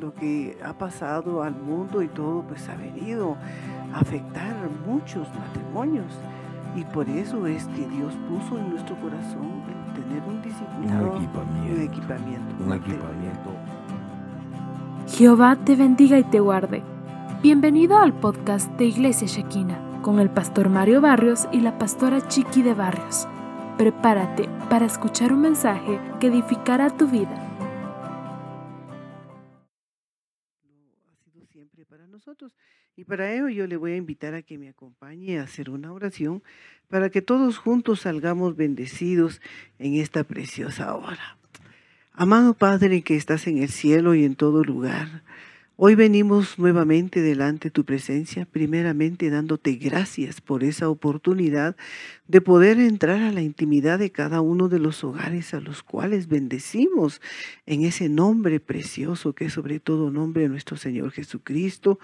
lo que ha pasado al mundo y todo, pues ha venido a afectar muchos matrimonios. Y por eso es que Dios puso en nuestro corazón el tener un discipulado, un equipamiento, un equipamiento. un equipamiento. Jehová te bendiga y te guarde. Bienvenido al podcast de Iglesia Shekina con el pastor Mario Barrios y la pastora Chiqui de Barrios. Prepárate para escuchar un mensaje que edificará tu vida. Para ello yo le voy a invitar a que me acompañe a hacer una oración para que todos juntos salgamos bendecidos en esta preciosa hora. Amado Padre que estás en el cielo y en todo lugar, Hoy venimos nuevamente delante de tu presencia, primeramente dándote gracias por esa oportunidad de poder entrar a la intimidad de cada uno de los hogares a los cuales bendecimos en ese nombre precioso que es sobre todo nombre de nuestro Señor Jesucristo.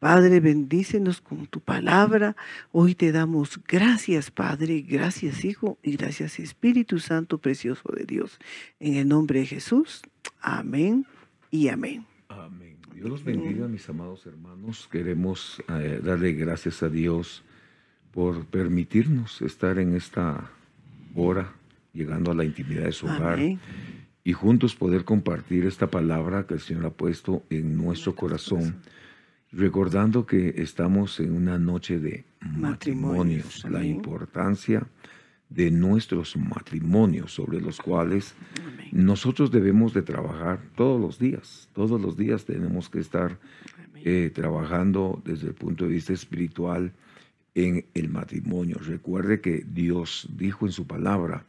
Padre, bendícenos con tu palabra. Hoy te damos gracias, Padre, gracias, Hijo, y gracias, Espíritu Santo precioso de Dios. En el nombre de Jesús. Amén y amén. Amén. Dios los bendiga, mis amados hermanos. Queremos eh, darle gracias a Dios por permitirnos estar en esta hora, llegando a la intimidad de su hogar y juntos poder compartir esta palabra que el Señor ha puesto en nuestro corazón, recordando que estamos en una noche de matrimonios, la importancia de nuestros matrimonios sobre los cuales nosotros debemos de trabajar todos los días. Todos los días tenemos que estar eh, trabajando desde el punto de vista espiritual en el matrimonio. Recuerde que Dios dijo en su palabra,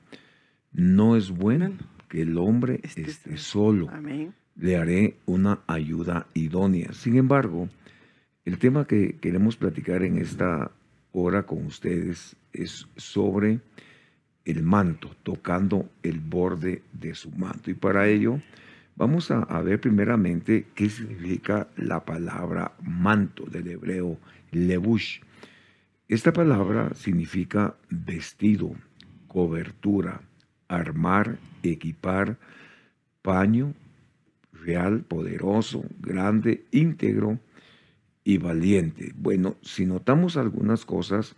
no es bueno que el hombre este esté solo. Le haré una ayuda idónea. Sin embargo, el tema que queremos platicar en esta hora con ustedes es sobre el manto, tocando el borde de su manto. Y para ello vamos a, ver primeramente qué significa la palabra manto del hebreo levush. Esta palabra significa vestido, cobertura, armar, equipar, paño, real, poderoso, grande, íntegro y valiente. Bueno, si notamos algunas cosas,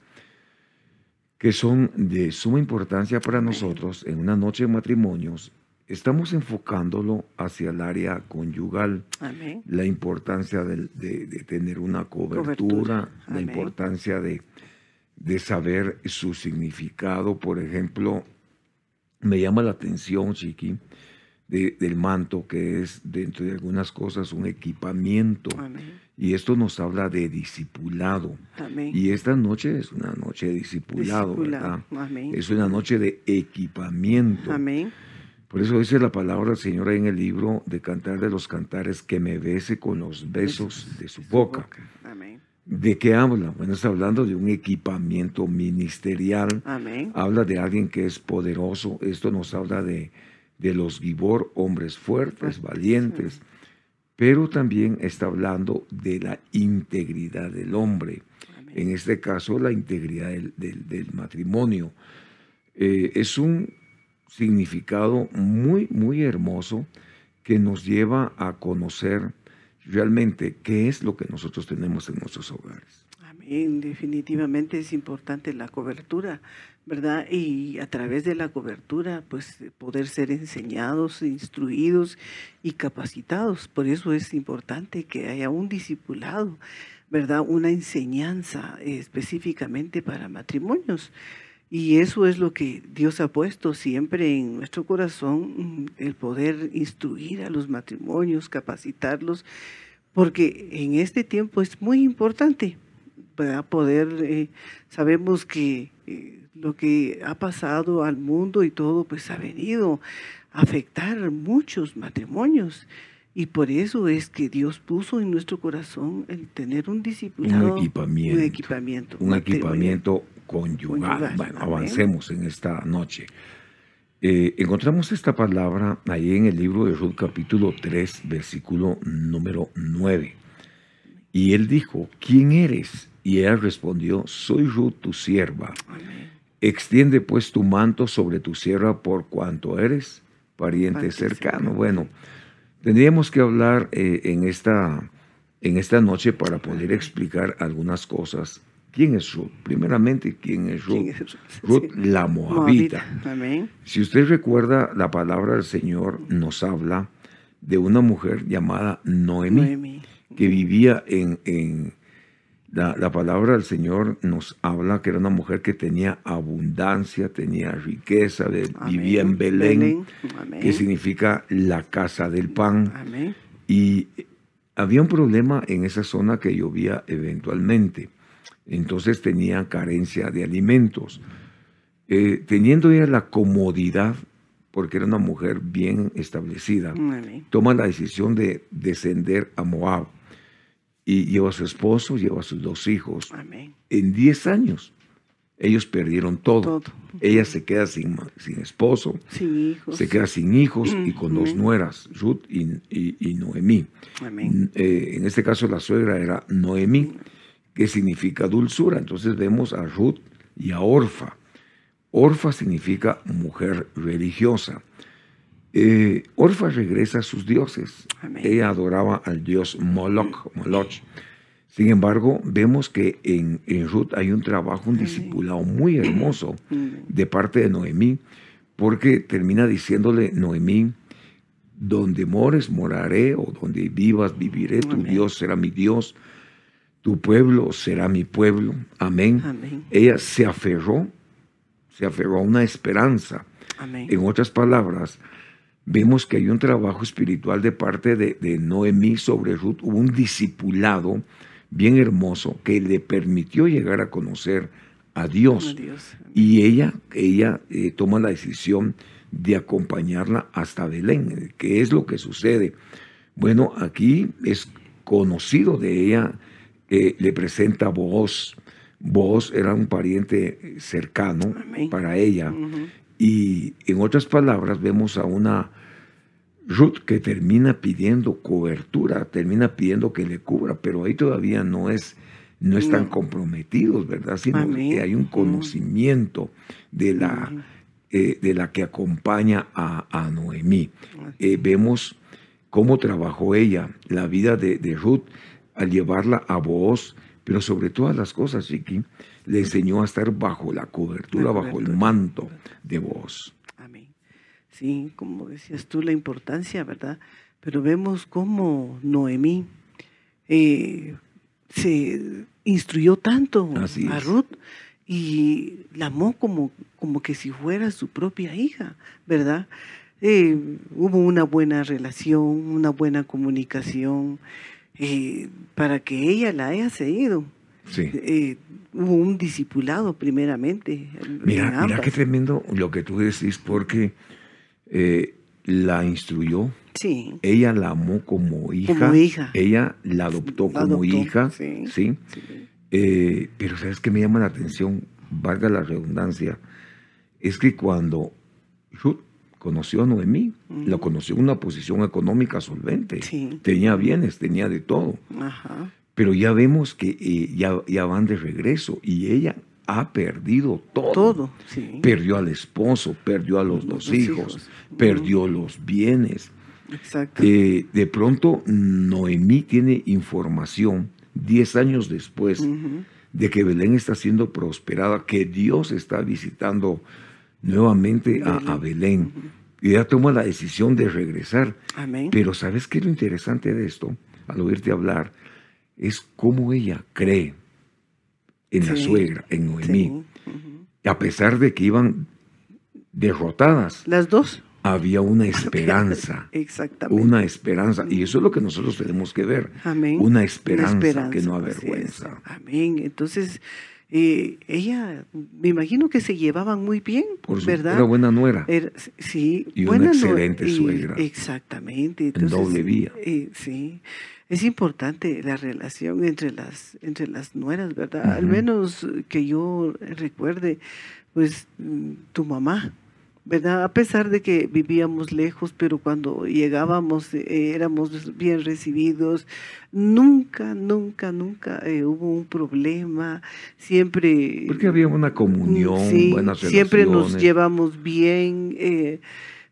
que son de suma importancia para nosotros en una noche de matrimonios, estamos enfocándolo hacia el área conyugal. La importancia de, tener una cobertura, la importancia de, saber su significado. Por ejemplo, me llama la atención, Chiqui, del manto, que es dentro de algunas cosas un equipamiento. Y esto nos habla de discipulado. Y esta noche es una noche de discipulado, ¿verdad? Es una noche de equipamiento. Por eso dice la palabra del Señor en el libro de Cantar de los Cantares, que me bese con los besos de su boca. ¿De qué habla? Bueno, está hablando de un equipamiento ministerial. Habla de alguien que es poderoso. Esto nos habla de, de los Gibor, hombres fuertes, valientes pero también está hablando de la integridad del hombre. En este caso, la integridad del, matrimonio. Eh, es un significado muy, muy hermoso que nos lleva a conocer realmente qué es lo que nosotros tenemos en nuestros hogares. Definitivamente es importante la cobertura ¿verdad? Y a través de la cobertura, pues poder ser enseñados, instruidos y capacitados. Por eso es importante que haya un discipulado, ¿verdad? Una enseñanza específicamente para matrimonios. Y eso es lo que Dios ha puesto siempre en nuestro corazón, el poder instruir a los matrimonios, capacitarlos, porque en este tiempo es muy importante para poder, eh, sabemos que eh, lo que ha pasado al mundo y todo, pues ha venido a afectar muchos matrimonios. Y por eso es que Dios puso en nuestro corazón el tener un discipulado. Un equipamiento. Un equipamiento. Un equipamiento conyugal. Bueno, avancemos en esta noche. Eh, encontramos esta palabra ahí en el libro de Ruth capítulo 3, versículo número 9. Y él dijo, ¿quién eres? Y ella respondió, soy Ruth, tu sierva. Extiende pues tu manto sobre tu sierva por cuanto eres pariente cercano. Bueno, Tendríamos que hablar eh, en, esta, en esta noche para poder explicar algunas cosas. ¿Quién es Ruth? Primeramente, ¿quién es Ruth? ¿Quién es Ruth? Ruth, Sí. la moabita. Amén. Si usted recuerda, la palabra del Señor nos habla de una mujer llamada Noemí, Noemí. que vivía en... en- la, la palabra del Señor nos habla que era una mujer que tenía abundancia, tenía riqueza, de- Amén. vivía en Belén, Amén. que significa la casa del pan. Amén. Y había un problema en esa zona que llovía eventualmente. Entonces tenía carencia de alimentos. Eh, teniendo ella la comodidad, porque era una mujer bien establecida, toma la decisión de descender a Moab. Y lleva a su esposo, lleva a sus dos hijos. Amén. En 10 años, ellos perdieron todo. Todo. Ella se queda sin, sin esposo, Sin hijos. se queda sin hijos y con dos nueras, Ruth y, y- y Noemí. Amén. Eh, en este caso la suegra era Noemí, que significa dulzura. Entonces vemos a Ruth y a Orfa. Orfa significa mujer religiosa. Eh, Orfa regresa a sus dioses. Amén. Ella adoraba al dios Moloch. Moloch. Sin embargo, vemos que en, en Ruth hay un trabajo, un discipulado muy hermoso Amén. de parte de Noemí, porque termina diciéndole Noemí, donde mores moraré, o donde vivas viviré, tu. Dios será mi Dios, tu pueblo será mi pueblo. Amén. Ella se aferró, se aferró a una esperanza. Amén. En otras palabras, vemos que hay un trabajo espiritual de parte de, de Noemí sobre Ruth, hubo un discipulado bien hermoso que le permitió llegar a conocer a Dios. Y ella, ella eh, toma la decisión de acompañarla hasta Belén. ¿Qué es lo que sucede? Bueno, aquí es conocido de ella, eh, le presenta a Boaz. Boaz era un pariente cercano Amén. para ella. Y en otras palabras, vemos a una Ruth que termina pidiendo cobertura, termina pidiendo que le cubra, pero ahí todavía no es, no están No. comprometidos, ¿verdad? Sino Amén. que hay un Ujú. conocimiento de la, eh, de la que acompaña a, a Noemí. Eh, vemos cómo trabajó ella, la vida de, de Ruth, al llevarla a Booz, pero sobre todas las cosas, Chiqui, le enseñó a estar bajo la cobertura, La bajo el manto de Booz. Amén. Sí, como decías tú, la importancia, ¿verdad? Pero vemos cómo Noemí eh, se instruyó tanto Así a. Ruth y la amó como, como que si fuera su propia hija, ¿verdad? Eh, hubo una buena relación, una buena comunicación eh, para que ella la haya seguido. Sí. Eh, hubo un discipulado primeramente. en Mira, mira qué tremendo lo que tú decís, porque eh, la instruyó, Sí. ella la amó como hija, Como hija. ella la adoptó La como adoptó, hija, sí. ¿sí? sí. Eh, pero sabes que me llama la atención, valga la redundancia, es que cuando Ruth conoció a Noemí, Ujú. la conoció en una posición económica solvente, Sí. tenía bienes, tenía de todo, Ajá. Pero ya vemos que eh, ya, ya van de regreso y ella ha perdido todo. Todo, sí. Perdió al esposo, perdió a los Los dos hijos, hijos. perdió los bienes. Exacto. Eh, de pronto, Noemí tiene información 10 años después de que Belén está siendo prosperada, que Dios está visitando nuevamente a, a Belén. Y ella toma la decisión de regresar. Amén. Pero ¿sabes qué es lo interesante de esto? Al oírte hablar, es cómo ella cree en la suegra, en Noemí. Sí. A pesar de que iban derrotadas, Las dos. había una esperanza. Exactamente. Una esperanza. Y eso es lo que nosotros tenemos que ver. Amén. Una esperanza, que no avergüenza. Amén. Entonces, eh, ella, me imagino que se llevaban muy bien, Por su, ¿verdad? Era buena nuera. Era- sí, Y una buena no- excelente y- suegra. Exactamente. En doble vía. eh, sí, es importante la relación entre las entre las nueras, ¿verdad? Al menos que yo recuerde, pues mm, tu mamá, ¿verdad? A pesar de que vivíamos lejos, pero cuando llegábamos eh, éramos bien recibidos. Nunca, nunca, nunca eh, hubo un problema. Siempre Porque había una comunión, Mm, Sí, buenas siempre nos relaciones. llevamos bien, eh,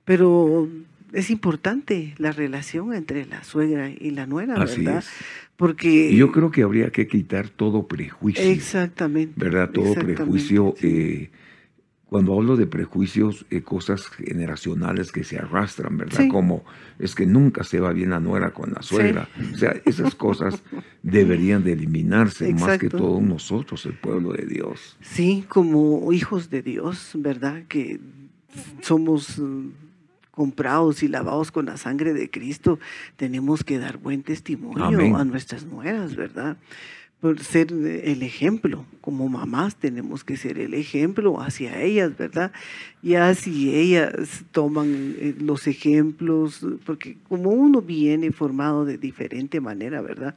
pero es importante la relación entre la suegra y la nuera, Así ¿verdad? es. Porque yo creo que habría que quitar todo prejuicio. exactamente, ¿verdad? Todo exactamente, prejuicio. sí. eh, cuando hablo de prejuicios, eh, cosas generacionales que se arrastran, ¿verdad? Sí. Como es que nunca se va bien la nuera con la suegra. O sea, esas cosas deberían de eliminarse, más que todos nosotros, el pueblo de Dios. Sí, como hijos de Dios, ¿verdad? Que somos comprados y lavados con la sangre de Cristo, tenemos que dar buen testimonio Amén. a nuestras nueras, ¿verdad? Por ser el ejemplo, como mamás tenemos que ser el ejemplo hacia ellas, ¿verdad? Ya si ellas toman eh, los ejemplos, porque como uno viene formado de diferente manera, ¿verdad?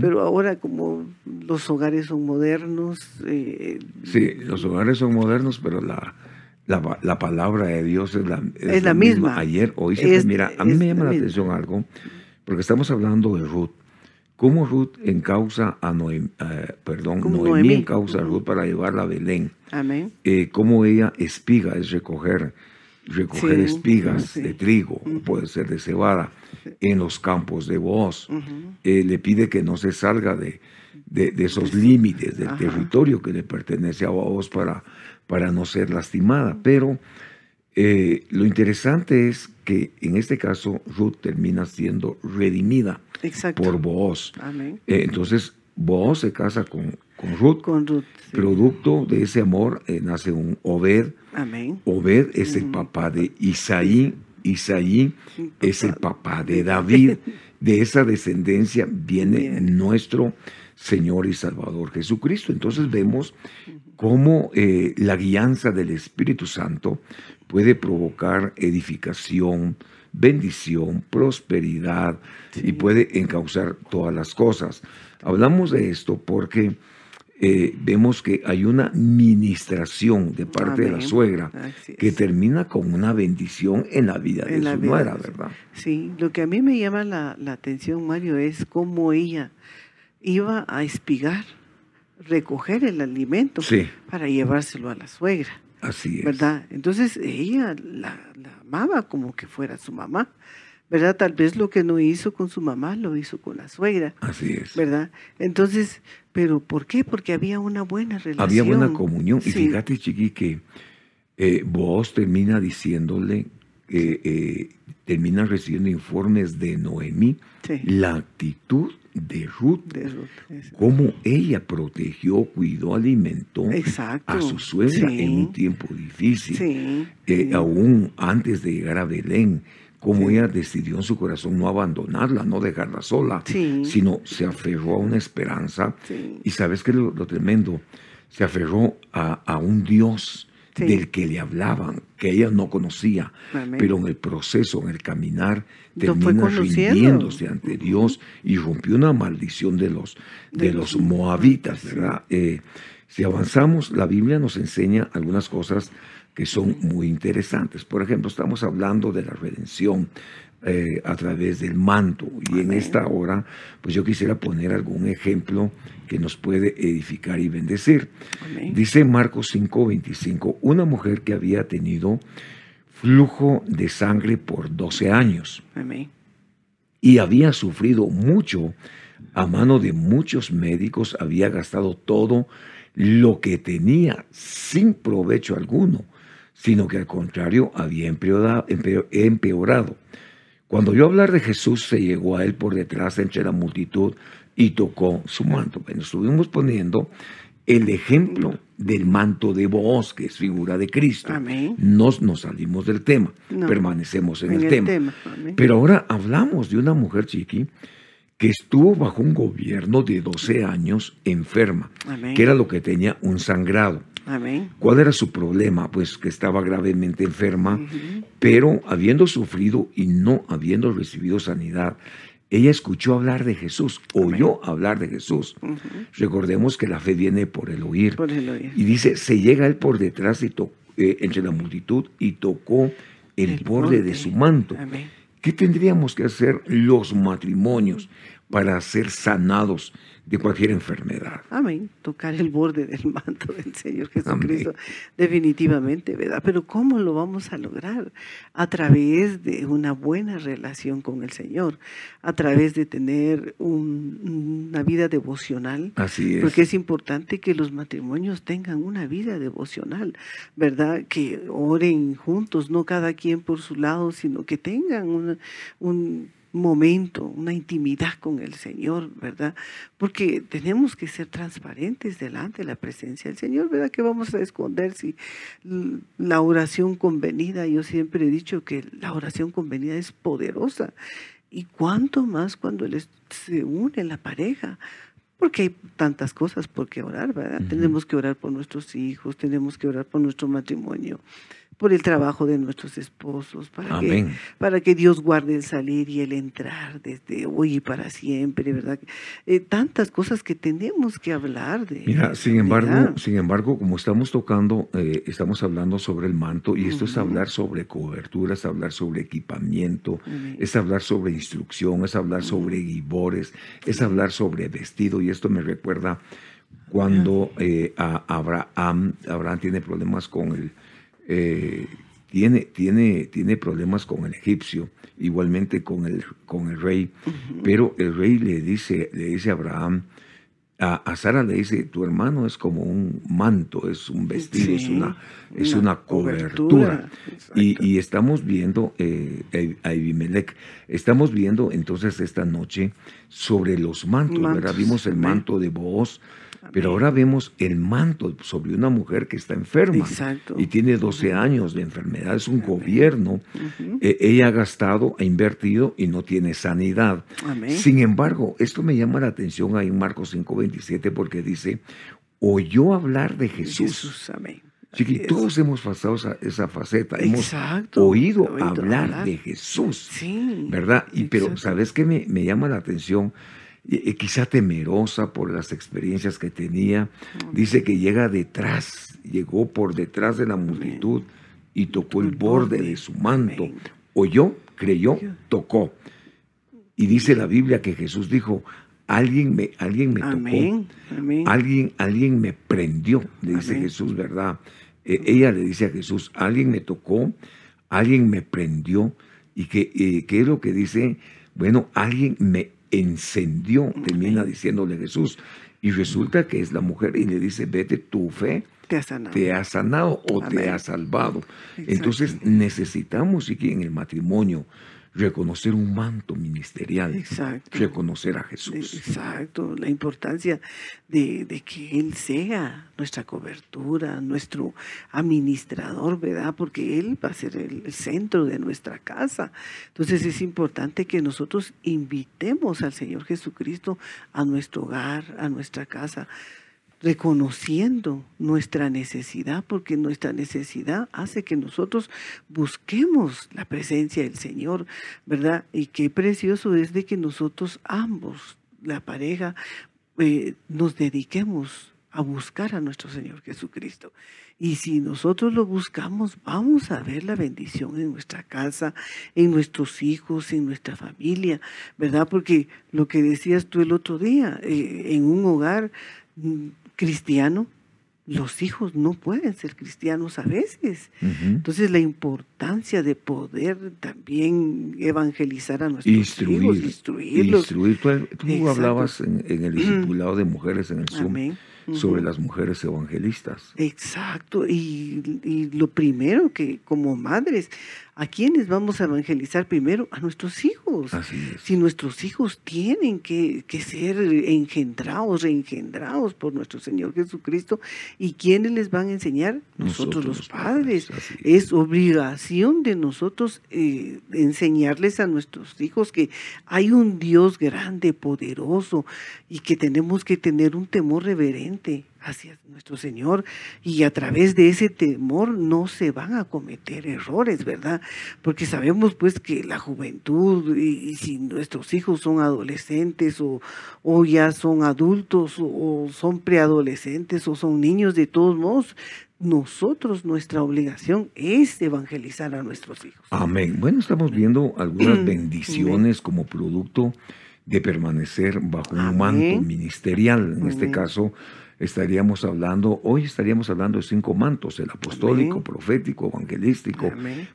Pero ahora como los hogares son modernos, eh, sí, los hogares son modernos, pero la, la, la palabra de Dios es la, Es la misma. Ayer, hoy, siempre. Es- mira, a mí me llama la misma. atención algo, porque estamos hablando de Ruth. ¿Cómo Ruth encausa a Noemí, perdón, Como Noemí, Noemí. encausa a. Ruth para llevarla a Belén? amén. eh, cómo ella espiga, es recoger, recoger Sí, espigas sí. de trigo, puede ser de cebada, en los campos de. Ujú. Eh, le pide que no se salga de, de- de esos límites del Ajá. territorio que le pertenece a Boaz para, para no ser lastimada. Pero eh, lo interesante es que en este caso Ruth termina siendo redimida Exacto. por Boaz. Amén. Eh, entonces Boaz se casa con, con Ruth. Con Ruth. sí. Producto de ese amor eh, nace un Obed. Amén. Obed es el papá de Isaí. Isaí es el papá de David. De esa descendencia viene Bien. nuestro Señor y Salvador Jesucristo. Entonces vemos cómo eh, la guianza del Espíritu Santo puede provocar edificación, bendición, prosperidad y puede encauzar todas las cosas. Hablamos de esto porque eh, vemos que hay una ministración de parte de la suegra que termina con una bendición en la vida de la su vida nuera, de ¿verdad? Sí, lo que a mí me llama la, la atención, Mario, es cómo ella iba a espigar, recoger el alimento Sí, para llevárselo a la suegra, así es. ¿verdad? Entonces ella la, la amaba como que fuera su mamá, ¿verdad? Tal vez lo que no hizo con su mamá lo hizo con la suegra, Así es. ¿verdad? Entonces, ¿pero por qué? Porque había una buena relación. Había buena comunión. Y fíjate, Chiqui, que eh, vos termina diciéndole, eh, eh, termina recibiendo informes de Noemí, Sí, la actitud de Ruth, de Ruth, cómo ella protegió, cuidó, alimentó Exacto. a su suegra Sí. en un tiempo difícil. Sí, eh, sí. aún antes de llegar a Belén, cómo Sí. ella decidió en su corazón no abandonarla, no dejarla sola, Sí. sino se aferró a una esperanza. Sí. Y sabes que lo, lo tremendo, se aferró a, a un Dios del que le hablaban, que ella no conocía, Amén. pero en el proceso, en el caminar, termina rindiéndose ante. Dios y rompió una maldición de los, de De los moabitas. ¿verdad? Eh, si avanzamos, la Biblia nos enseña algunas cosas que son muy interesantes. Por ejemplo, estamos hablando de la redención eh, a través del manto. Y en esta hora, pues yo quisiera poner algún ejemplo que nos puede edificar y bendecir. Amén. Dice Marcos 5:25, una mujer que había tenido flujo de sangre por 12 años Amén. y había sufrido mucho a mano de muchos médicos, había gastado todo lo que tenía sin provecho alguno, sino que al contrario había empeorado. Cuando yo hablar de Jesús, se llegó a él por detrás entre la multitud y tocó su manto. Bueno, estuvimos poniendo el ejemplo del manto de Booz, que es figura de Cristo. Amén. Nos, nos salimos del tema, No. permanecemos en, En el, el tema. Pero ahora hablamos de una mujer chiqui que estuvo bajo un gobierno de 12 años enferma, Amén. que era lo que tenía un sangrado. Amén. ¿Cuál era su problema? Pues que estaba gravemente enferma, pero habiendo sufrido y no habiendo recibido sanidad, ella escuchó hablar de Jesús, oyó hablar de Jesús. Recordemos que la fe viene por el oír. Por el oír. Y dice, se llega él por detrás y eh, entre la multitud y tocó el, El borde de su manto. Amén. ¿Qué tendríamos que hacer los matrimonios? para ser sanados de cualquier enfermedad. Amén. Tocar el borde del manto del Señor Jesucristo, definitivamente, ¿verdad? Pero ¿cómo lo vamos a lograr? A través de una buena relación con el Señor, a través de tener una vida devocional. Así es. Porque es importante que los matrimonios tengan una vida devocional, ¿verdad? Que oren juntos, no cada quien por su lado, sino que tengan un momento, una intimidad con el Señor, ¿verdad? Porque tenemos que ser transparentes delante de la presencia del Señor, ¿verdad? Que vamos a esconder si la oración convenida, yo siempre he dicho que la oración convenida es poderosa. Y cuánto más cuando se une la pareja, porque hay tantas cosas por qué orar, ¿verdad? Tenemos que orar por nuestros hijos, tenemos que orar por nuestro matrimonio, por el trabajo de nuestros esposos, para, que, para que Dios guarde el salir y el entrar desde hoy y para siempre, ¿verdad? Eh, tantas cosas que tenemos que hablar de. Mira, sin embargo, sin embargo, como estamos tocando, eh, estamos hablando sobre el manto y esto es hablar sobre cobertura, es hablar sobre equipamiento, es hablar sobre instrucción, es hablar sobre guibores, es hablar sobre vestido y esto me recuerda cuando eh, Abraham, Abraham tiene problemas con el eh, tiene, tiene, tiene problemas con el egipcio, igualmente con el, con el rey, pero el rey le dice, le dice a Abraham, a, Sara le dice, tu hermano es como un manto, es un vestido, es una, es una, cobertura. Y, estamos viendo eh, a Abimelech, estamos viendo entonces esta noche sobre los mantos, mantos Vimos el manto de Pero ahora vemos el manto sobre una mujer que está enferma y tiene 12 años de enfermedad, es un gobierno. Eh, ella ha gastado, ha invertido y no tiene sanidad. Sin embargo, esto me llama la atención ahí en Marcos 5:27 porque dice, oyó hablar de Jesús. amén. todos hemos pasado esa, faceta, hemos oído, hablar, de Jesús, ¿verdad? Y pero sabes qué me, me llama la atención quizá temerosa por las experiencias que tenía. Dice que llega detrás, llegó por detrás de la multitud y tocó el borde de su manto. Oyó, creyó, tocó. Y dice la Biblia que Jesús dijo, alguien me, alguien me tocó, Alguien, alguien me prendió, le dice Jesús, ¿verdad? E, ella le dice a Jesús, alguien me tocó, alguien me prendió, y que, eh, ¿qué es lo que dice? Bueno, alguien me encendió, termina diciéndole Jesús. Y resulta que es la mujer y le dice, vete, tu fe te ha sanado, te ha sanado o te ha salvado. Entonces necesitamos, y que en el matrimonio reconocer un manto ministerial, Exacto. reconocer a Jesús. Exacto, la importancia de, que Él sea nuestra cobertura, nuestro administrador, ¿verdad? Porque Él va a ser el centro de nuestra casa. Entonces es importante que nosotros invitemos al Señor Jesucristo a nuestro hogar, a nuestra casa reconociendo nuestra necesidad, porque nuestra necesidad hace que nosotros busquemos la presencia del Señor, ¿verdad? Y qué precioso es de que nosotros ambos, la pareja, eh, nos dediquemos a buscar a nuestro Señor Jesucristo. Y si nosotros lo buscamos, vamos a ver la bendición en nuestra casa, en nuestros hijos, en nuestra familia, ¿verdad? Porque lo que decías tú el otro día, eh, en un hogar mm, cristiano, los hijos no pueden ser cristianos a veces. Entonces la importancia de poder también evangelizar a nuestros hijos, instruirlos. Tú, hablabas en, el discipulado de mujeres en el Zoom sobre las mujeres evangelistas. Exacto, y, y, lo primero que como madres ¿A quiénes vamos a evangelizar primero? A nuestros hijos. Si nuestros hijos tienen que, ser engendrados, reengendrados por nuestro Señor Jesucristo, ¿y quiénes les van a enseñar? Nosotros, los padres. es. obligación de nosotros eh, enseñarles a nuestros hijos que hay un Dios grande, poderoso, y que tenemos que tener un temor reverente hacia nuestro Señor y a través de ese temor no se van a cometer errores, ¿verdad? Porque sabemos pues que la juventud y, si nuestros hijos son adolescentes o, o ya son adultos o, son preadolescentes o son niños, de todos modos, nosotros, nuestra obligación es evangelizar a nuestros hijos. Amén. Bueno, estamos viendo algunas bendiciones como producto de permanecer bajo un manto ministerial. En este caso, estaríamos hablando, hoy estaríamos hablando de cinco mantos, el apostólico, Amén. profético, evangelístico,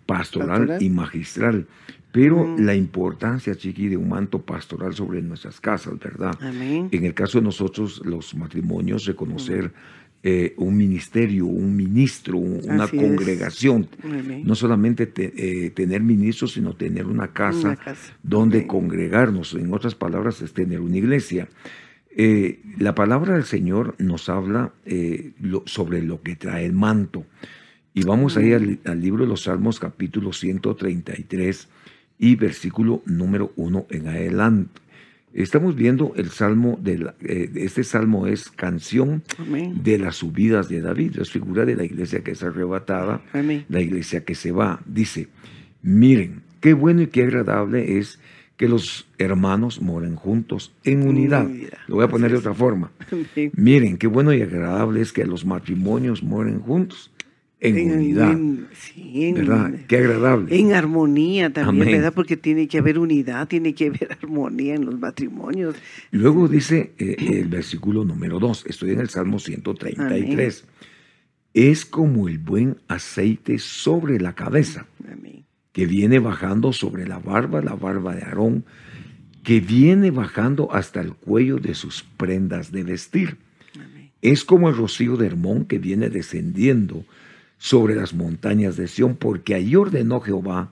pastoral, Pastoral. y magistral. Pero Mm. la importancia, Chiqui, de un manto pastoral sobre nuestras casas, ¿verdad? Amén. En el caso de nosotros, los matrimonios, reconocer eh, un ministerio, un ministro, un- una Así congregación. No solamente te- eh, tener ministros, sino tener una casa, Una casa. donde Amén. congregarnos. En otras palabras, es tener una iglesia. Eh, la palabra del Señor nos habla eh, lo- sobre lo que trae el manto. Y vamos ahí al, al libro de los Salmos, capítulo 133 y versículo número 1 en adelante. Estamos viendo el salmo, de la- eh, este salmo es canción Amén. de las subidas de David, es figura de la iglesia que es arrebatada, Amén. la iglesia que se va. Dice, miren, qué bueno y qué agradable es que los hermanos moren juntos en unidad. Unidad. Lo voy a poner de otra forma. Amén. Miren, qué bueno y agradable es que los matrimonios mueren juntos en, unidad. en- sí, en- ¿Verdad? Qué agradable. En armonía también, Amén. ¿verdad? Porque tiene que haber unidad, tiene que haber armonía en los matrimonios. Luego dice eh, el versículo número 2, estoy en el Salmo 133. Es como el buen aceite sobre la cabeza, Amén. Que viene bajando sobre la barba, la barba de Aarón, que viene bajando hasta el cuello de sus prendas de vestir. Amén. Es como el rocío de Hermón que viene descendiendo sobre las montañas de Sión, porque allí ordenó Jehová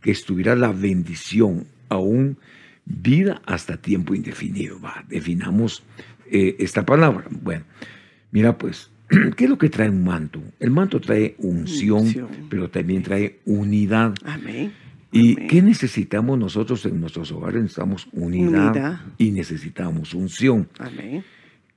que estuviera la bendición, aún vida hasta tiempo indefinido. Va, definamos eh, esta palabra. Bueno, mira pues, ¿qué es lo que trae un manto? El manto trae unción, Unción. pero también trae unidad. Amén. ¿Y Amén. qué necesitamos nosotros en nuestros hogares? Necesitamos unidad, Unidad. y necesitamos unción. Amén.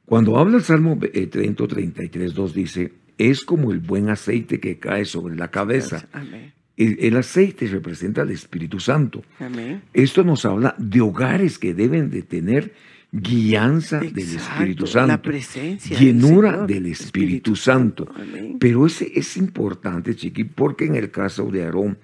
Cuando habla el Salmo eh, 133, 2 dice, es como el buen aceite que cae sobre la cabeza. Amén. El, el aceite representa al Espíritu Santo. Amén. Esto nos habla de hogares que deben de tener guianza del Espíritu La Santo, del llenura Señor, del Espíritu Santo. Amén. Pero ese es importante, chiqui, porque en el caso de Aarón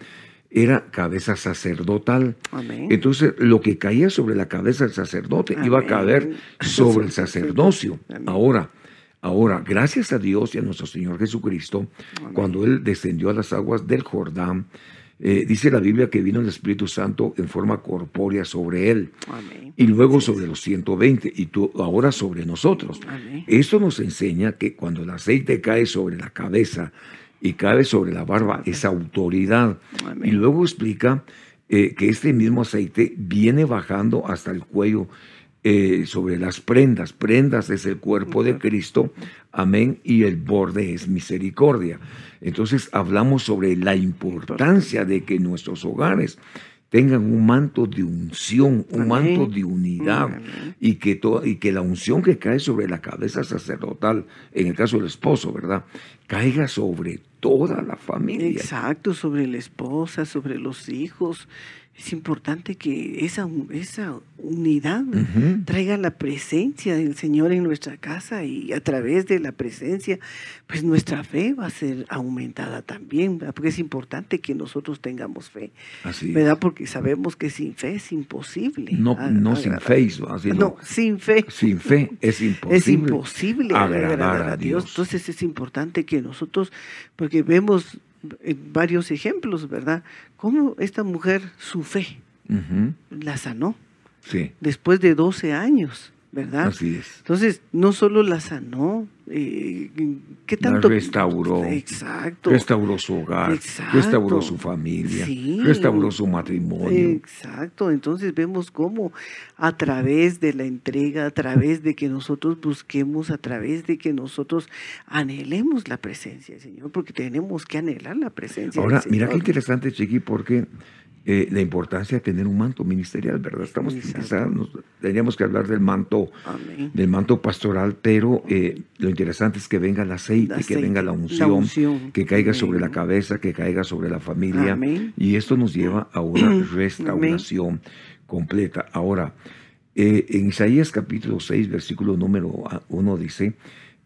era cabeza sacerdotal. Amén. Entonces, lo que caía sobre la cabeza del sacerdote iba a caer sobre el sacerdocio. Ahora, ahora, gracias a Dios y a nuestro Señor Jesucristo, Amén. cuando Él descendió a las aguas del Jordán, eh, dice la Biblia que vino el Espíritu Santo en forma corpórea sobre Él Amén. y luego sobre los 120 y tú ahora sobre nosotros. Amén. Esto nos enseña que cuando el aceite cae sobre la cabeza y cae sobre la barba, es autoridad. Y luego explica eh, que este mismo aceite viene bajando hasta el cuello eh, sobre las prendas. Prendas es el cuerpo de Cristo, amén, y el borde es misericordia. Entonces hablamos sobre la importancia de que nuestros hogares tengan un manto de unción, un Amén. manto de unidad, Amén. y que, y que la unción que cae sobre la cabeza sacerdotal, en el caso del esposo, ¿verdad? Caiga sobre toda la familia. Exacto, sobre la esposa, sobre los hijos. Es importante que esa, esa unidad traiga la presencia del Señor en nuestra casa y a través de la presencia, pues nuestra fe va a ser aumentada también, ¿verdad? porque es importante que nosotros tengamos fe, Así. ¿verdad? Porque sabemos que sin fe es imposible. No, a- no sin fe, así no. No, sin fe. Sin fe es imposible. Es imposible agradar agradar, a a Dios. Entonces es importante que nosotros, porque vemos varios ejemplos, ¿verdad? Cómo esta mujer, su fe, la sanó Sí, después de 12 años, ¿verdad? así es. Entonces, no solo la sanó, eh, ¿qué La tanto? restauró. Exacto. Restauró su hogar, Exacto. restauró su familia, Sí. restauró su matrimonio. Exacto, entonces vemos cómo a través de la entrega, a través de que nosotros busquemos, a través de que nosotros anhelemos la presencia del Señor, porque tenemos que anhelar la presencia Ahora, del mira qué Señor. interesante, Chiqui, porque eh, la importancia de tener un manto ministerial, ¿verdad? Estamos quizás nos- tendríamos que hablar del manto, Amén. del manto pastoral, pero eh, lo interesante es que venga el aceite, que venga la la unción, unción. que caiga Amén. sobre la cabeza, que caiga sobre la familia, Amén. y esto nos lleva a una restauración completa. Ahora, eh, en Isaías capítulo 6, versículo número 1 dice,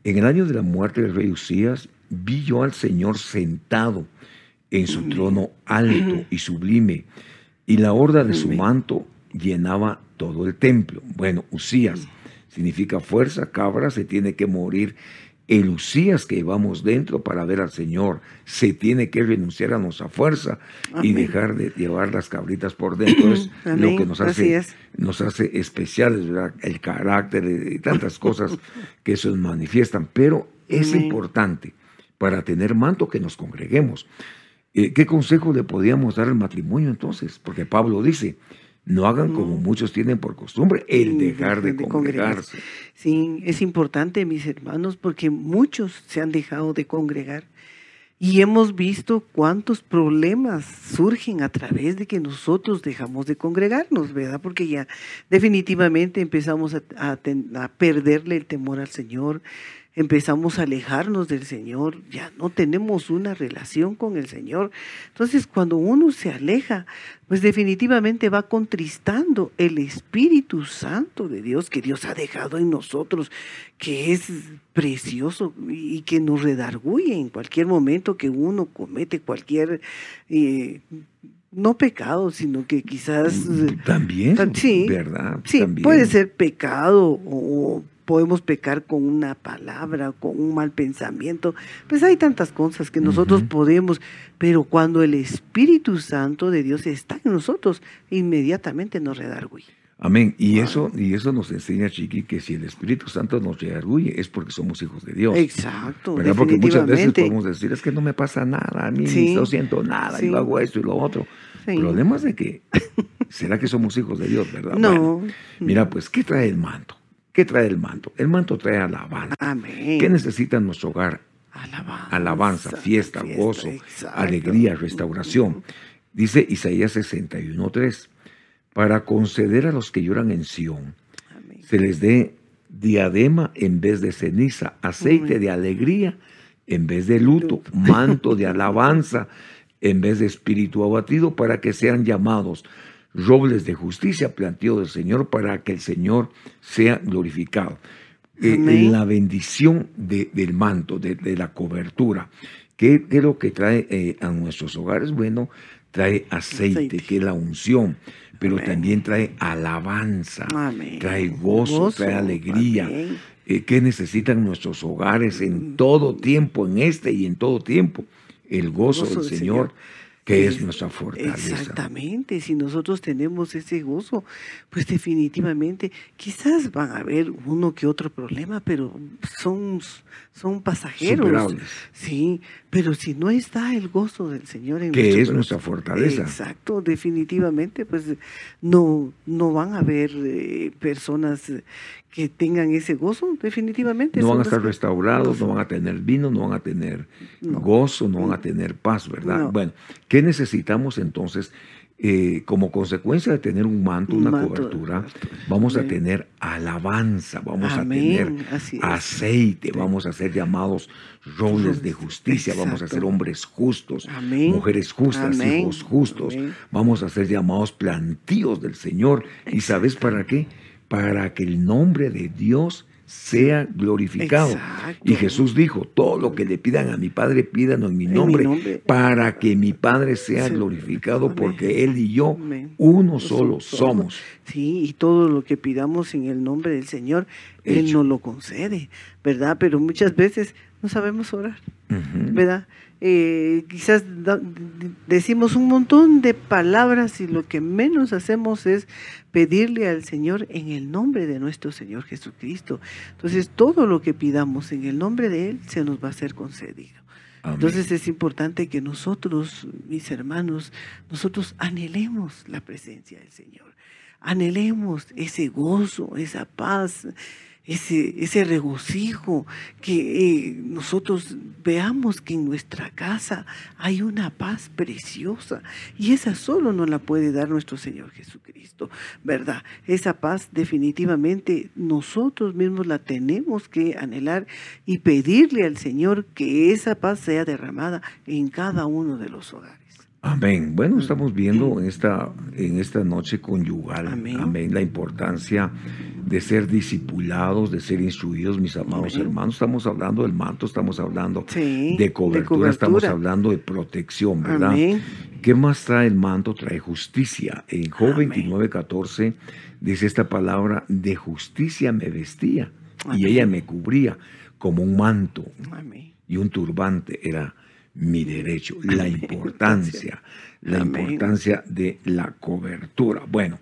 en el año de la muerte del rey Usías, vi yo al Señor sentado en su trono alto y sublime, y la horda de su manto llenaba todo el templo. Bueno, Usías significa fuerza, cabra, se tiene que morir el Usías que llevamos dentro para ver al Señor. Se tiene que renunciar a nuestra fuerza y dejar de llevar las cabritas por dentro. Es lo que nos hace, nos hace especiales, ¿verdad? el carácter y tantas cosas que se manifiestan. Pero es importante para tener manto que nos congreguemos. Eh, ¿Qué consejo le podíamos dar al matrimonio entonces? Porque Pablo dice, no hagan como muchos tienen por costumbre, el dejar de, congregarse. Sí, es importante, mis hermanos, porque muchos se han dejado de congregar y hemos visto cuántos problemas surgen a través de que nosotros dejamos de congregarnos, ¿verdad? Porque ya definitivamente empezamos a, a perderle el temor al Señor, empezamos a alejarnos del Señor, ya no tenemos una relación con el Señor. Entonces, cuando uno se aleja, pues definitivamente va contristando el Espíritu Santo de Dios que Dios ha dejado en nosotros, que es precioso y que nos redarguye en cualquier momento que uno comete cualquier... Eh, no pecado, sino que quizás... Mm, también, sí, ¿verdad? Sí, puede ser pecado o podemos pecar con una palabra, con un mal pensamiento. Pues hay tantas cosas que nosotros podemos, pero cuando el Espíritu Santo de Dios está en nosotros, inmediatamente nos redarguye. Amén. Y eso, y eso nos enseña, Chiqui, que si el Espíritu Santo nos redarguye es porque somos hijos de Dios. Exacto. ¿verdad? Porque muchas veces podemos decir, es que no me pasa nada, a mí no siento nada, y yo hago esto y lo otro. El problema es de que, ¿será que somos hijos de Dios, verdad? No. mira, pues, ¿qué trae el manto? ¿Qué trae el manto? El manto trae alabanza. Amén. ¿Qué necesita nuestro hogar? Alabanza, alabanza fiesta, gozo, alegría, restauración. Dice Isaías 61.3, para conceder a los que lloran en Sión, se les dé diadema en vez de ceniza, aceite de alegría en vez de luto, manto de alabanza en vez de espíritu abatido, para que sean llamados robles de justicia planteó del Señor para que el Señor sea glorificado. Eh, la bendición del manto, de, la cobertura. ¿Qué, es lo que trae eh, a nuestros hogares? Bueno, trae aceite, que es la unción, pero también trae alabanza, trae gozo, trae alegría. Eh, ¿Qué necesitan nuestros hogares en todo tiempo, en este y en todo tiempo? El gozo, del, Señor que es nuestra fortaleza. Exactamente, si nosotros tenemos ese gozo, pues definitivamente quizás van a haber uno que otro problema, pero son, son pasajeros. Sí, pero si no está el gozo del Señor en que es nuestra fortaleza. Exacto, definitivamente, pues no, no van a haber eh, personas que tengan ese gozo, definitivamente. No van a estar restaurados, no van a tener vino, no van a tener gozo, no van a tener paz, ¿verdad? Bueno, ¿qué necesitamos entonces? Eh, como consecuencia de tener un manto, una cobertura, vamos a tener alabanza, vamos a tener aceite, vamos a ser llamados roles de justicia, vamos a ser hombres justos, mujeres justas, hijos justos, vamos a ser llamados plantíos del Señor. ¿Y sabes para qué? Para que el nombre de Dios sea glorificado. Y Jesús dijo, todo lo que le pidan a mi Padre, pídanlo en mi nombre, para que mi Padre sea glorificado, porque Él y yo uno solo somos. Sí, y todo lo que pidamos en el nombre del Señor, Él nos lo concede, ¿verdad? Pero muchas veces no sabemos orar, ¿verdad? Eh, quizás decimos un montón de palabras y lo que menos hacemos es pedirle al Señor en el nombre de nuestro Señor Jesucristo. Entonces, todo lo que pidamos en el nombre de Él se nos va a ser concedido. Entonces es importante que nosotros, mis hermanos, nosotros anhelemos la presencia del Señor, anhelemos ese gozo, esa paz, ese, regocijo, que eh, nosotros veamos que en nuestra casa hay una paz preciosa y esa solo nos la puede dar nuestro Señor Jesucristo, ¿verdad? Esa paz definitivamente nosotros mismos la tenemos que anhelar y pedirle al Señor que esa paz sea derramada en cada uno de los hogares. Amén. Bueno, estamos viendo en esta, en esta noche conyugal, amén. la importancia de ser discipulados, de ser instruidos, mis amados hermanos. Estamos hablando del manto, estamos hablando de, cobertura, estamos hablando de protección, ¿verdad? ¿Qué más trae el manto? Trae justicia. En Job 29, 14 dice esta palabra, de justicia me vestía y ella me cubría como un manto y un turbante era mi derecho, la importancia, la importancia de la cobertura. Bueno,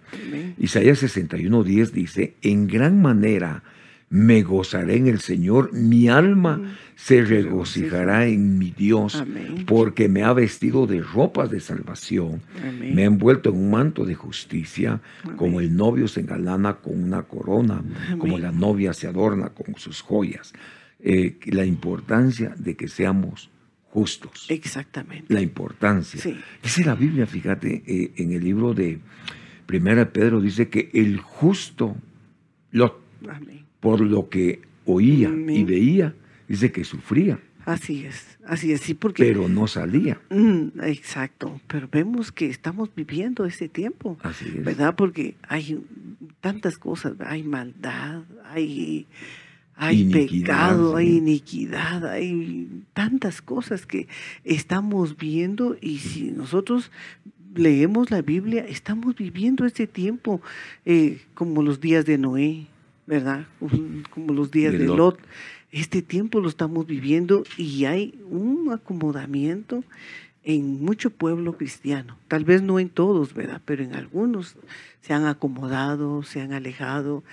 Isaías 61.10 dice, en gran manera me gozaré en el Señor, mi alma mm. se regocijará en mi Dios, porque me ha vestido de ropas de salvación, me ha envuelto en un manto de justicia, como el novio se engalana con una corona, como la novia se adorna con sus joyas. Eh, la importancia de que seamos justos. Exactamente. La importancia. Dice la Biblia, fíjate, eh, en el libro de Primera Pedro dice que el justo, lo, por lo que oía y veía, dice que sufría. Así es, así es, sí, porque... Pero no salía. Mm, exacto, pero vemos que estamos viviendo ese tiempo, así es. ¿verdad? Porque hay tantas cosas, hay maldad, hay hay pecado, hay iniquidad, hay tantas cosas que estamos viendo y si nosotros leemos la Biblia, estamos viviendo este tiempo eh, como los días de Noé, ¿verdad? Como los días de, Lot. Este tiempo lo estamos viviendo y hay un acomodamiento en mucho pueblo cristiano. Tal vez no en todos, ¿verdad? Pero en algunos se han acomodado, se han alejado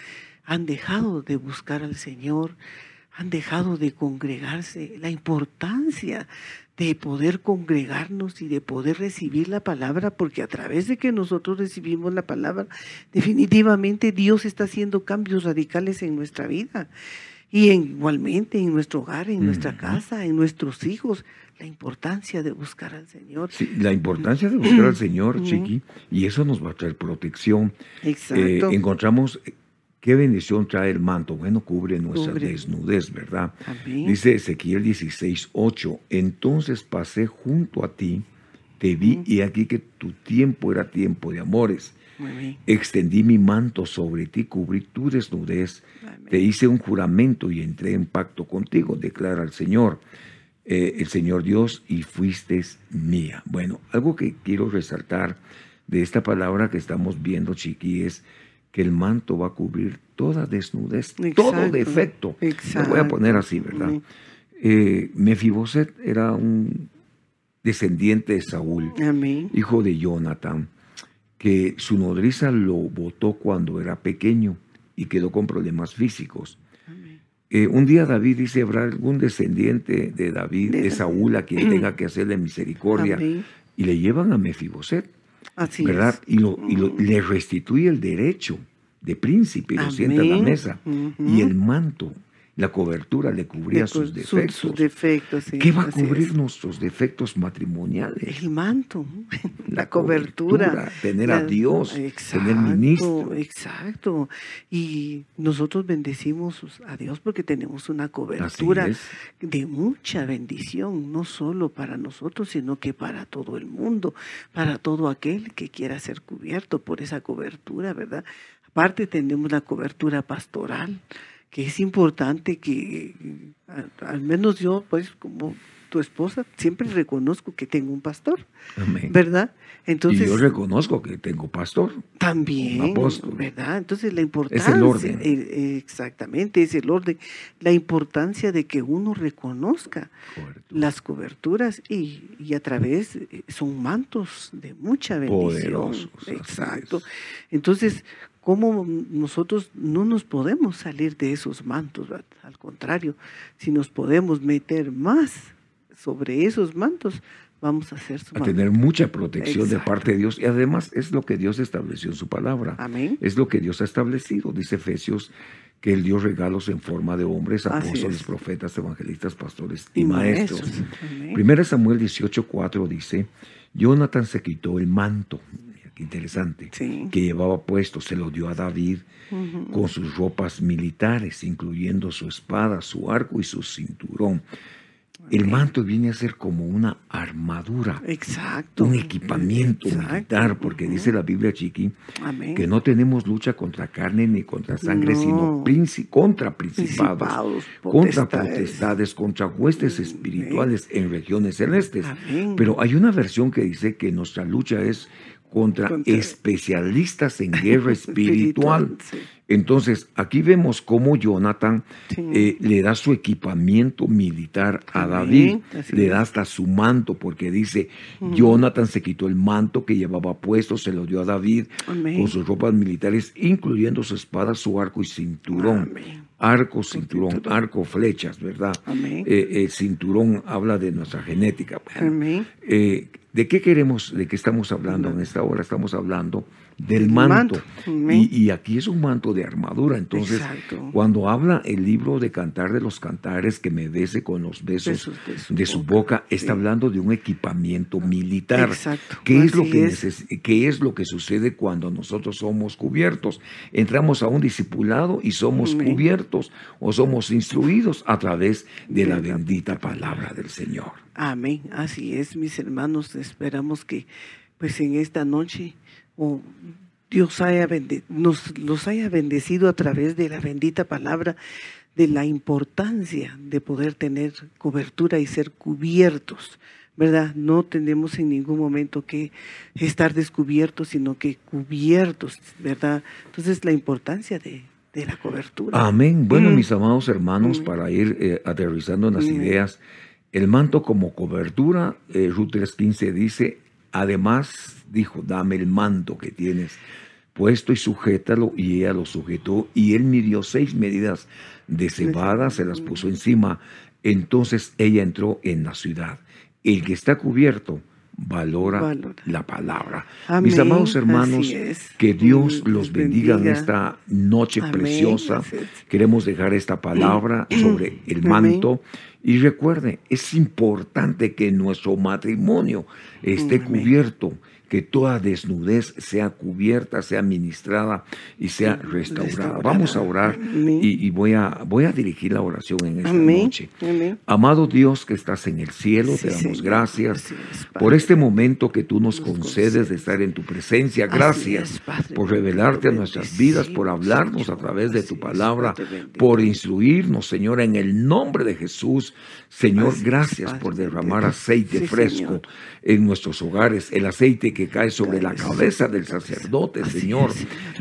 han dejado de buscar al Señor, han dejado de congregarse. La importancia de poder congregarnos y de poder recibir la palabra, porque a través de que nosotros recibimos la palabra, definitivamente Dios está haciendo cambios radicales en nuestra vida. Y igualmente en nuestro hogar, en nuestra casa, en nuestros hijos, la importancia de buscar al Señor. Sí, la importancia de buscar al Señor, Chiqui, y eso nos va a traer protección. Exacto. Eh, encontramos ¿Qué bendición trae el manto? Bueno, cubre nuestra desnudez, ¿verdad? Dice Ezequiel 16, 8. Entonces pasé junto a ti, te vi y aquí que tu tiempo era tiempo de amores. Extendí mi manto sobre ti, cubrí tu desnudez, te hice un juramento y entré en pacto contigo, declara el Señor, eh, el Señor Dios, y fuiste mía. Bueno, algo que quiero resaltar de esta palabra que estamos viendo, Chiqui, es que el manto va a cubrir toda desnudez, todo defecto. Lo voy a poner así, ¿verdad? Eh, Mefiboset era un descendiente de Saúl, hijo de Jonathan, que su nodriza lo botó cuando era pequeño y quedó con problemas físicos. Eh, un día David dice, habrá algún descendiente de David, de, Saúl, a quien tenga que hacerle misericordia. Y le llevan a Mefiboset. Así ¿verdad? Y, lo, y le restituye el derecho de príncipe y lo sienta en la mesa. Y el manto la cobertura le cubría sus defectos. defectos ¿Qué va a cubrir nuestros defectos matrimoniales? El manto, la, cobertura, tener a Dios, tener ministro. Exacto. Y nosotros bendecimos a Dios porque tenemos una cobertura de mucha bendición, no solo para nosotros, sino que para todo el mundo, para todo aquel que quiera ser cubierto por esa cobertura, ¿verdad? Aparte tenemos la cobertura pastoral que es importante que, al menos yo, pues como tu esposa, siempre reconozco que tengo un pastor, ¿verdad? Entonces, y yo reconozco que tengo pastor. También, ¿verdad? Entonces la importancia... Es el orden. Eh, exactamente, es el orden. La importancia de que uno reconozca las coberturas y, y, a través, eh, son mantos de mucha bendición. Poderosos. Exacto. Entonces, cómo nosotros no nos podemos salir de esos mantos, al contrario, si nos podemos meter más sobre esos mantos, vamos a hacer a tener mucha protección de parte de Dios. Y además es lo que Dios estableció en su palabra. Amén. Es lo que Dios ha establecido, dice Efesios, que Él dio regalos en forma de hombres, apóstoles, profetas, evangelistas, pastores y, maestros. Primera Samuel 18:4 dice, Jonathan se quitó el manto interesante, que llevaba puesto, se lo dio a David con sus ropas militares, incluyendo su espada, su arco y su cinturón. El manto viene a ser como una armadura. Exacto. Un equipamiento Exacto. militar, porque dice la Biblia, Chiqui, Amén. que no tenemos lucha contra carne ni contra sangre, sino princi- contra principados, Principados, contra potestades. potestades, contra huestes Amén. espirituales en regiones celestes. Amén. Pero hay una versión que dice que nuestra lucha es contra, Contra- especialistas en guerra espiritual. sí. Entonces, aquí vemos cómo Jonathan Sí. eh, le da su equipamiento militar a David, le da hasta su manto, porque dice. Jonathan se quitó el manto que llevaba puesto, se lo dio a David Amén. con sus ropas militares, incluyendo su espada, su arco y cinturón. Amén. Arco, cinturón, arco, flechas, ¿verdad? Amén. Eh, el cinturón habla de nuestra genética. Bueno, Amén. eh, ¿De qué queremos, de qué estamos hablando en esta hora? Estamos hablando del manto. Y, y aquí es un manto de armadura. Entonces, Exacto. cuando habla el libro de Cantar de los Cantares, que me bese con los besos Besos de su boca, está sí. hablando de un equipamiento militar. Exacto. ¿Qué es, lo que es. neces- qué es lo que sucede cuando nosotros somos cubiertos? Entramos a un discipulado y somos Amén. cubiertos o somos instruidos a través de la De la bendita palabra del Señor. Amén. Así es, mis hermanos. Esperamos que, pues, en esta noche, oh, Dios haya nos los haya bendecido a través de la bendita palabra de la importancia de poder tener cobertura y ser cubiertos, ¿verdad? No tenemos en ningún momento que estar descubiertos, sino que cubiertos, ¿verdad? Entonces, la importancia de, de la cobertura. Amén. Bueno, Mm. mis amados hermanos, Amén. para ir eh, aterrizando en las ideas, el manto como cobertura, eh, Ruth 3.15 dice, además dijo, dame el manto que tienes puesto y sujétalo, y ella lo sujetó, y él midió seis medidas de cebada, se las puso encima, entonces ella entró en la ciudad. El que está cubierto valora, Valora. la palabra. Amén, Mis amados hermanos, es. que Dios Mm, los bendiga en esta noche Amén, preciosa. Queremos dejar esta palabra sobre el manto. Y recuerde, es importante que nuestro matrimonio esté Amén. cubierto, que toda desnudez sea cubierta, sea ministrada y sea restaurada. Vamos a orar y, y voy, a, voy a dirigir la oración en esta Amén. noche. Amén. Amado Dios que estás en el cielo, Sí, te damos gracias es, por este momento que tú nos Nos concedes de estar en tu presencia. Gracias es, Padre. por revelarte a nuestras vidas, por hablarnos a través de tu palabra, por instruirnos, Señor, en el nombre de Jesús. Señor, gracias por derramar aceite fresco en nuestros hogares, el aceite que cae sobre la cabeza del sacerdote, Señor,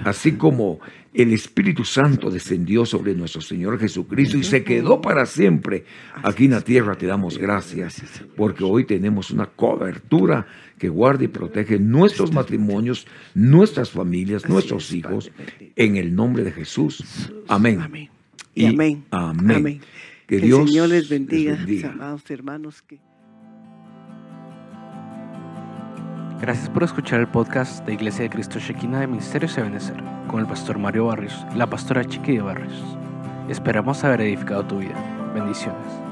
así como el Espíritu Santo descendió sobre nuestro Señor Jesucristo y se quedó para siempre aquí en la tierra. Te damos gracias porque hoy tenemos una cobertura que guarda y protege nuestros matrimonios, nuestras familias, nuestros es, hijos, en el nombre de Jesús. Amén. Amén. Y, amén. amén. Que Que, Dios el Señor les les bendiga, bendiga. mis amados hermanos. Que... Gracias por escuchar el podcast de Iglesia de Cristo Shekinah de Ministerios de Benecer con el pastor Mario Barrios y la pastora Chiqui de Barrios. Esperamos haber edificado tu vida. Bendiciones.